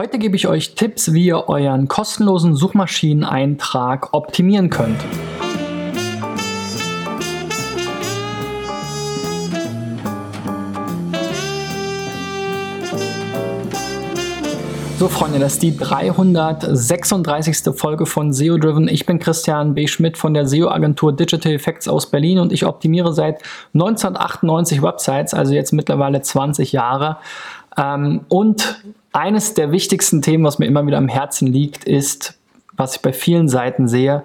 Heute gebe ich euch Tipps, wie ihr euren kostenlosen Suchmaschineneintrag optimieren könnt. So, Freunde, das ist die 336. Folge von SEO Driven. Ich bin Christian B. Schmidt von der SEO-Agentur Digital Effects aus Berlin und ich optimiere seit 1998 Websites, also jetzt mittlerweile 20 Jahre. Ähm, und eines der wichtigsten Themen, was mir immer wieder am Herzen liegt, ist, was ich bei vielen Seiten sehe,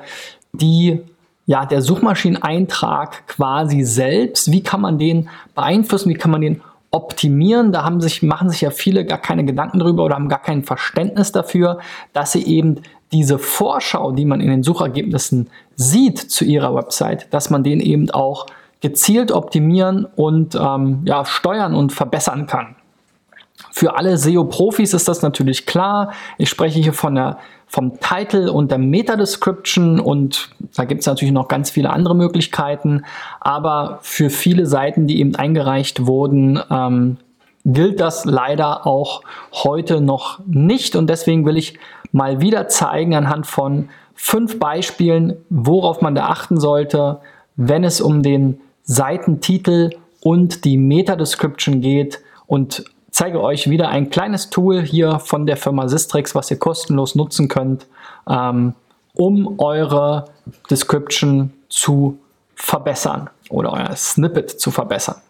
die ja, der Suchmaschineneintrag quasi selbst, wie kann man den beeinflussen, wie kann man den optimieren. Da haben sich, machen sich ja viele gar keine Gedanken drüber oder haben gar kein Verständnis dafür, dass sie eben diese Vorschau, die man in den Suchergebnissen sieht zu ihrer Website, dass man den eben auch gezielt optimieren und ähm, ja, steuern und verbessern kann. Für alle SEO-Profis ist das natürlich klar. Ich spreche hier von der, vom Title und der Meta-Description und da gibt es natürlich noch ganz viele andere Möglichkeiten. Aber für viele Seiten, die eben eingereicht wurden, ähm, gilt das leider auch heute noch nicht. Und deswegen will ich mal wieder zeigen anhand von fünf Beispielen, worauf man da achten sollte, wenn es um den Seitentitel und die Meta-Description geht und zeige euch wieder ein kleines Tool hier von der Firma Sistrix, was ihr kostenlos nutzen könnt, ähm, um eure Description zu verbessern oder euer Snippet zu verbessern.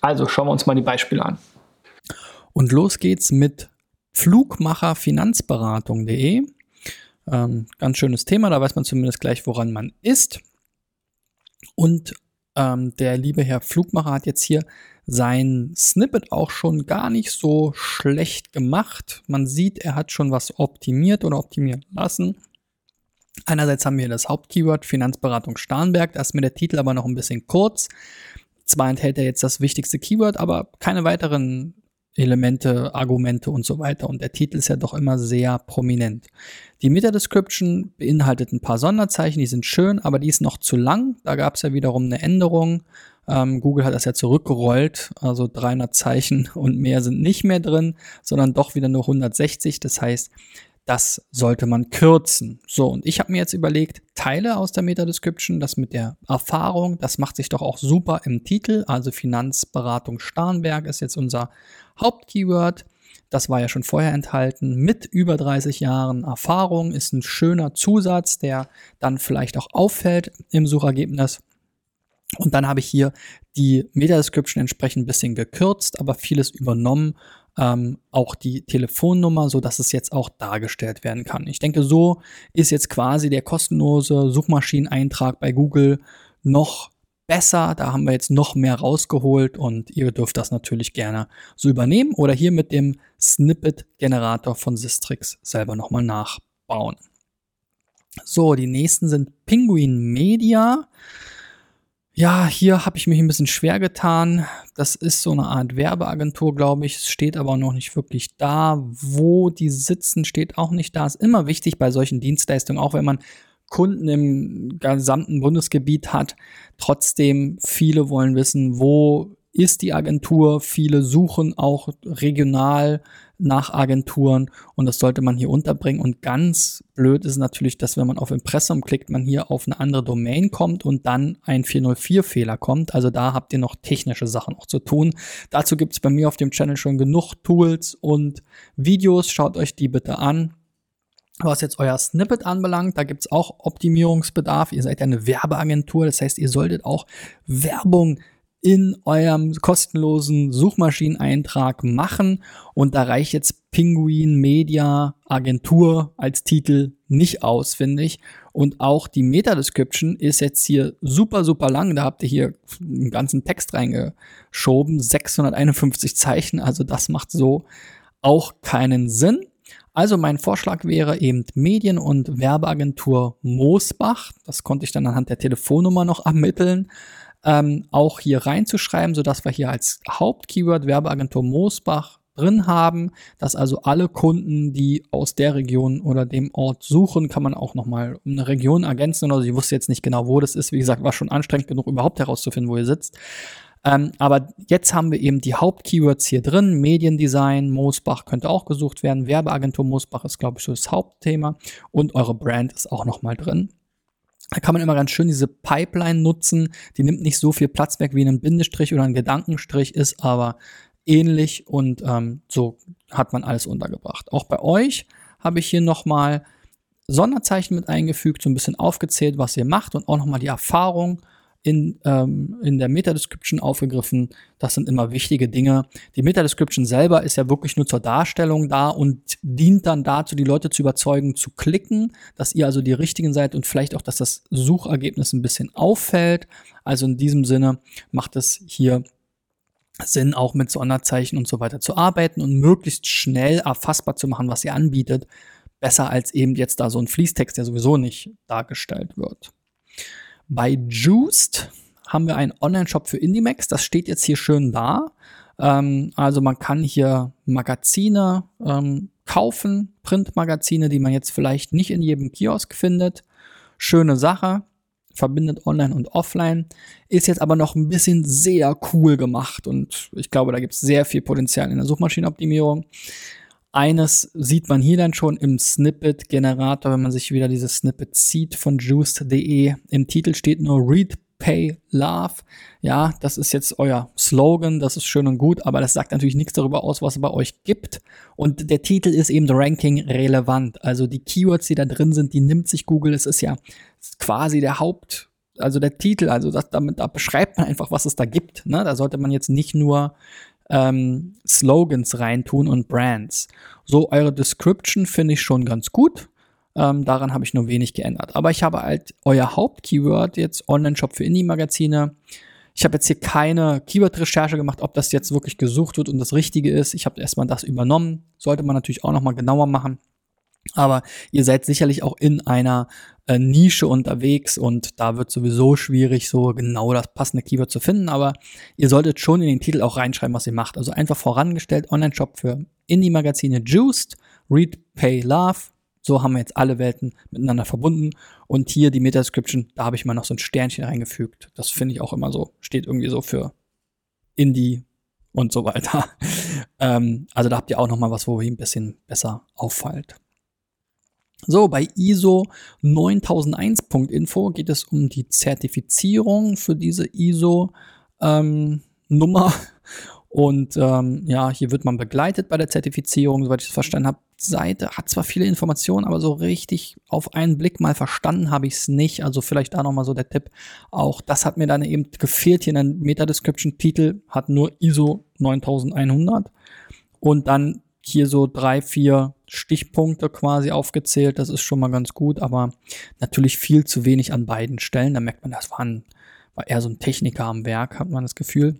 Also schauen wir uns mal die Beispiele an. Und los geht's mit flugmacherfinanzberatung.de. Ähm, ganz schönes Thema, da weiß man zumindest gleich, woran man ist. Und ähm, der liebe Herr Flugmacher hat jetzt hier sein Snippet auch schon gar nicht so schlecht gemacht. Man sieht, er hat schon was optimiert oder optimieren lassen. Einerseits haben wir das Hauptkeyword Finanzberatung Starnberg, da ist mir der Titel aber noch ein bisschen kurz. Zwar enthält er jetzt das wichtigste Keyword, aber keine weiteren Elemente, Argumente und so weiter. Und der Titel ist ja doch immer sehr prominent. Die Meta-Description beinhaltet ein paar Sonderzeichen, die sind schön, aber die ist noch zu lang. Da gab es ja wiederum eine Änderung. Ähm, Google hat das ja zurückgerollt, also 300 Zeichen und mehr sind nicht mehr drin, sondern doch wieder nur 160. Das heißt, das sollte man kürzen. So, und ich habe mir jetzt überlegt, Teile aus der Meta-Description, das mit der Erfahrung, das macht sich doch auch super im Titel. Also Finanzberatung Starnberg ist jetzt unser Hauptkeyword. Das war ja schon vorher enthalten. Mit über 30 Jahren Erfahrung ist ein schöner Zusatz, der dann vielleicht auch auffällt im Suchergebnis. Und dann habe ich hier die Meta-Description entsprechend ein bisschen gekürzt, aber vieles übernommen. Ähm, auch die Telefonnummer, so dass es jetzt auch dargestellt werden kann. Ich denke, so ist jetzt quasi der kostenlose Suchmaschineneintrag bei Google noch besser. Da haben wir jetzt noch mehr rausgeholt und ihr dürft das natürlich gerne so übernehmen oder hier mit dem Snippet-Generator von Sistrix selber nochmal nachbauen. So, die nächsten sind Penguin Media. Ja, hier habe ich mich ein bisschen schwer getan. Das ist so eine Art Werbeagentur, glaube ich. Es steht aber noch nicht wirklich da. Wo die sitzen, steht auch nicht da. Ist immer wichtig bei solchen Dienstleistungen, auch wenn man Kunden im gesamten Bundesgebiet hat. Trotzdem, viele wollen wissen, wo ist die Agentur. Viele suchen auch regional nach Agenturen und das sollte man hier unterbringen. Und ganz blöd ist natürlich, dass wenn man auf Impressum klickt, man hier auf eine andere Domain kommt und dann ein 404-Fehler kommt. Also da habt ihr noch technische Sachen auch zu tun. Dazu gibt es bei mir auf dem Channel schon genug Tools und Videos. Schaut euch die bitte an. Was jetzt euer Snippet anbelangt, da gibt es auch Optimierungsbedarf. Ihr seid ja eine Werbeagentur, das heißt, ihr solltet auch Werbung in eurem kostenlosen Suchmaschineneintrag machen. Und da reicht jetzt Penguin Media Agentur als Titel nicht aus, finde ich. Und auch die Meta-Description ist jetzt hier super, super lang. Da habt ihr hier einen ganzen Text reingeschoben. 651 Zeichen. Also das macht so auch keinen Sinn. Also mein Vorschlag wäre eben Medien- und Werbeagentur Moosbach. Das konnte ich dann anhand der Telefonnummer noch ermitteln ähm, auch hier reinzuschreiben, sodass wir hier als Hauptkeyword Werbeagentur Moosbach drin haben, dass also alle Kunden, die aus der Region oder dem Ort suchen, kann man auch nochmal um eine Region ergänzen oder ich wusste jetzt nicht genau, wo das ist. Wie gesagt, war schon anstrengend genug, überhaupt herauszufinden, wo ihr sitzt. Ähm, aber jetzt haben wir eben die Hauptkeywords hier drin. Mediendesign, Moosbach könnte auch gesucht werden. Werbeagentur Moosbach ist, glaube ich, so das Hauptthema. Und eure Brand ist auch nochmal drin. Da kann man immer ganz schön diese Pipeline nutzen. Die nimmt nicht so viel Platz weg wie ein Bindestrich oder ein Gedankenstrich, ist aber ähnlich und ähm, so hat man alles untergebracht. Auch bei euch habe ich hier nochmal Sonderzeichen mit eingefügt, so ein bisschen aufgezählt, was ihr macht und auch nochmal die Erfahrung in, ähm, in der Meta-Description aufgegriffen. Das sind immer wichtige Dinge. Die Meta-Description selber ist ja wirklich nur zur Darstellung da und dient dann dazu, die Leute zu überzeugen, zu klicken, dass ihr also die richtigen seid und vielleicht auch, dass das Suchergebnis ein bisschen auffällt. Also in diesem Sinne macht es hier Sinn, auch mit Sonderzeichen und so weiter zu arbeiten und möglichst schnell erfassbar zu machen, was ihr anbietet. Besser als eben jetzt da so ein Fließtext, der sowieso nicht dargestellt wird. Bei Juiced haben wir einen Online-Shop für Indiemax. Das steht jetzt hier schön da. Ähm, also man kann hier Magazine ähm, kaufen, Printmagazine, die man jetzt vielleicht nicht in jedem Kiosk findet. Schöne Sache. Verbindet Online und Offline. Ist jetzt aber noch ein bisschen sehr cool gemacht und ich glaube, da gibt es sehr viel Potenzial in der Suchmaschinenoptimierung. Eines sieht man hier dann schon im Snippet-Generator, wenn man sich wieder dieses Snippet zieht von juiced.de. Im Titel steht nur Read, Pay, Love. Ja, das ist jetzt euer Slogan, das ist schön und gut, aber das sagt natürlich nichts darüber aus, was es bei euch gibt. Und der Titel ist eben Ranking relevant. Also die Keywords, die da drin sind, die nimmt sich Google. Es ist ja quasi der Haupt, also der Titel, also das, damit da beschreibt man einfach, was es da gibt. Ne? Da sollte man jetzt nicht nur ähm, Slogans reintun und Brands. So, eure Description finde ich schon ganz gut. Ähm, daran habe ich nur wenig geändert. Aber ich habe halt euer Hauptkeyword jetzt Online-Shop für Indie-Magazine. Ich habe jetzt hier keine Keyword-Recherche gemacht, ob das jetzt wirklich gesucht wird und das Richtige ist. Ich habe erstmal das übernommen. Sollte man natürlich auch nochmal genauer machen. Aber ihr seid sicherlich auch in einer äh, Nische unterwegs und da wird sowieso schwierig, so genau das passende Keyword zu finden. Aber ihr solltet schon in den Titel auch reinschreiben, was ihr macht. Also einfach vorangestellt, Online-Shop für Indie-Magazine Juiced, Read, Pay, Love. So haben wir jetzt alle Welten miteinander verbunden. Und hier die Meta-Description, da habe ich mal noch so ein Sternchen reingefügt. Das finde ich auch immer so, steht irgendwie so für Indie und so weiter. ähm, also da habt ihr auch noch mal was, wo ihr ein bisschen besser auffällt. So, bei ISO 9001.info geht es um die Zertifizierung für diese ISO ähm. Und ähm, ja, hier wird man begleitet bei der Zertifizierung, soweit ich es verstanden habe. Seite hat zwar viele Informationen, aber so richtig auf einen Blick mal verstanden habe ich es nicht. Also vielleicht da nochmal so der Tipp. Auch das hat mir dann eben gefehlt hier in der Meta-Description-Titel, hat nur ISO 9100. Und dann hier so drei, vier Stichpunkte quasi aufgezählt. Das ist schon mal ganz gut, aber natürlich viel zu wenig an beiden Stellen. Da merkt man, das war, ein, war eher so ein Techniker am Werk, hat man das Gefühl.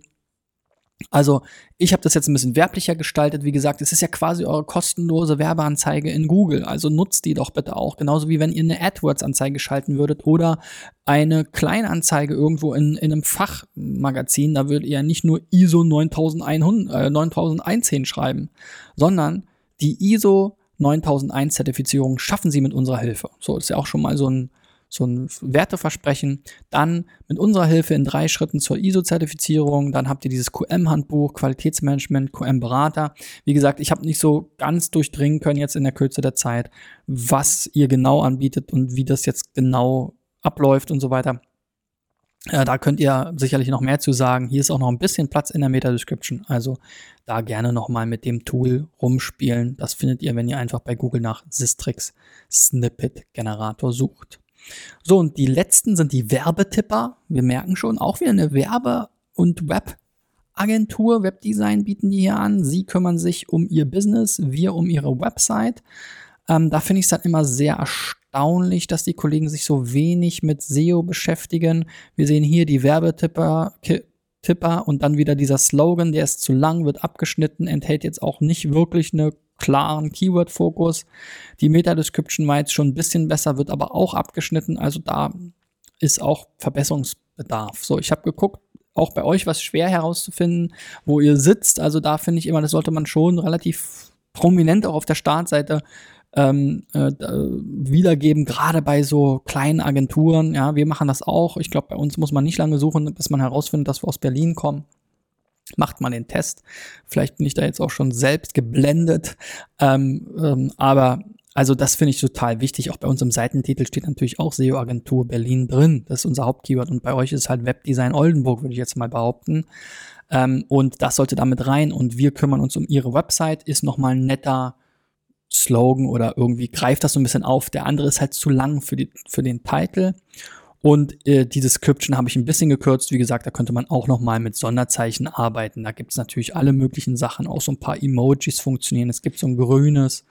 Also, ich habe das jetzt ein bisschen werblicher gestaltet. Wie gesagt, es ist ja quasi eure kostenlose Werbeanzeige in Google. Also nutzt die doch bitte auch. Genauso wie wenn ihr eine AdWords-Anzeige schalten würdet oder eine Kleinanzeige irgendwo in, in einem Fachmagazin. Da würdet ihr ja nicht nur ISO 9100, äh, 9001 hinschreiben, sondern die ISO 9001 Zertifizierung schaffen sie mit unserer Hilfe. So ist ja auch schon mal so ein so ein Werteversprechen. Dann mit unserer Hilfe in drei Schritten zur ISO-Zertifizierung. Dann habt ihr dieses QM-Handbuch, Qualitätsmanagement, QM-Berater. Wie gesagt, ich habe nicht so ganz durchdringen können jetzt in der Kürze der Zeit, was ihr genau anbietet und wie das jetzt genau abläuft und so weiter. Äh, da könnt ihr sicherlich noch mehr zu sagen. Hier ist auch noch ein bisschen Platz in der Meta-Description. Also da gerne nochmal mit dem Tool rumspielen. Das findet ihr, wenn ihr einfach bei Google nach Sistrix Snippet Generator sucht. So, und die letzten sind die Werbetipper. Wir merken schon, auch wieder eine Werbe- und Webagentur, Webdesign bieten die hier an. Sie kümmern sich um ihr Business, wir um ihre Website. Ähm, da finde ich es dann immer sehr erstaunlich, dass die Kollegen sich so wenig mit SEO beschäftigen. Wir sehen hier die Werbetipper Tipper und dann wieder dieser Slogan, der ist zu lang, wird abgeschnitten, enthält jetzt auch nicht wirklich eine klaren Keyword-Fokus. Die Meta-Description war jetzt schon ein bisschen besser, wird aber auch abgeschnitten. Also da ist auch Verbesserungsbedarf. So, ich habe geguckt, auch bei euch was schwer herauszufinden, wo ihr sitzt. Also da finde ich immer, das sollte man schon relativ prominent auch auf der Startseite ähm, äh, wiedergeben, gerade bei so kleinen Agenturen. Ja, wir machen das auch. Ich glaube, bei uns muss man nicht lange suchen, bis man herausfindet, dass wir aus Berlin kommen. Macht mal den Test. Vielleicht bin ich da jetzt auch schon selbst geblendet. Ähm, ähm, aber also das finde ich total wichtig. Auch bei uns im Seitentitel steht natürlich auch SEO-Agentur Berlin drin. Das ist unser Hauptkeyword. Und bei euch ist halt Webdesign Oldenburg, würde ich jetzt mal behaupten. Ähm, und das sollte damit rein. Und wir kümmern uns um ihre Website. Ist nochmal ein netter Slogan oder irgendwie greift das so ein bisschen auf. Der andere ist halt zu lang für, die, für den Titel. Und äh, die Description habe ich ein bisschen gekürzt. Wie gesagt, da könnte man auch noch mal mit Sonderzeichen arbeiten. Da gibt es natürlich alle möglichen Sachen. Auch so ein paar Emojis funktionieren. Es gibt so ein grünes,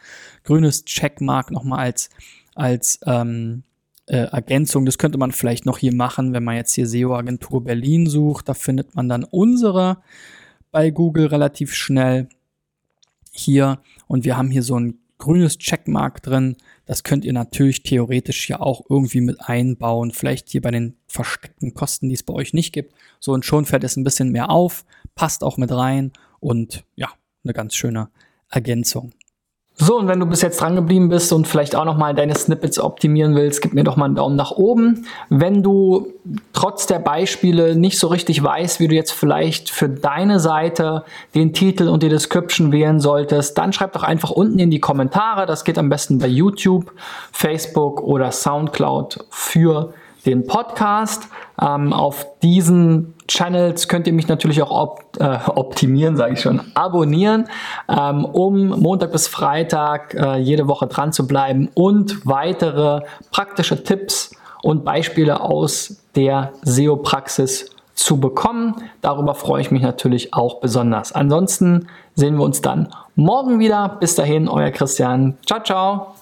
grünes Checkmark noch mal als, als ähm, äh, Ergänzung. Das könnte man vielleicht noch hier machen, wenn man jetzt hier SEO-Agentur Berlin sucht. Da findet man dann unsere bei Google relativ schnell hier. Und wir haben hier so ein grünes Checkmark drin. Das könnt ihr natürlich theoretisch ja auch irgendwie mit einbauen. Vielleicht hier bei den versteckten Kosten, die es bei euch nicht gibt. So und schon fällt es ein bisschen mehr auf, passt auch mit rein und ja, eine ganz schöne Ergänzung. So, und wenn du bis jetzt dran geblieben bist und vielleicht auch nochmal deine Snippets optimieren willst, gib mir doch mal einen Daumen nach oben. Wenn du trotz der Beispiele nicht so richtig weißt, wie du jetzt vielleicht für deine Seite den Titel und die Description wählen solltest, dann schreib doch einfach unten in die Kommentare. Das geht am besten bei YouTube, Facebook oder Soundcloud für den Podcast. Ähm, auf diesen Channels könnt ihr mich natürlich auch op äh, optimieren, sage ich schon, abonnieren, ähm, um Montag bis Freitag äh, jede Woche dran zu bleiben und weitere praktische Tipps und Beispiele aus der SEO-Praxis zu bekommen. Darüber freue ich mich natürlich auch besonders. Ansonsten sehen wir uns dann morgen wieder. Bis dahin, euer Christian. Ciao, ciao.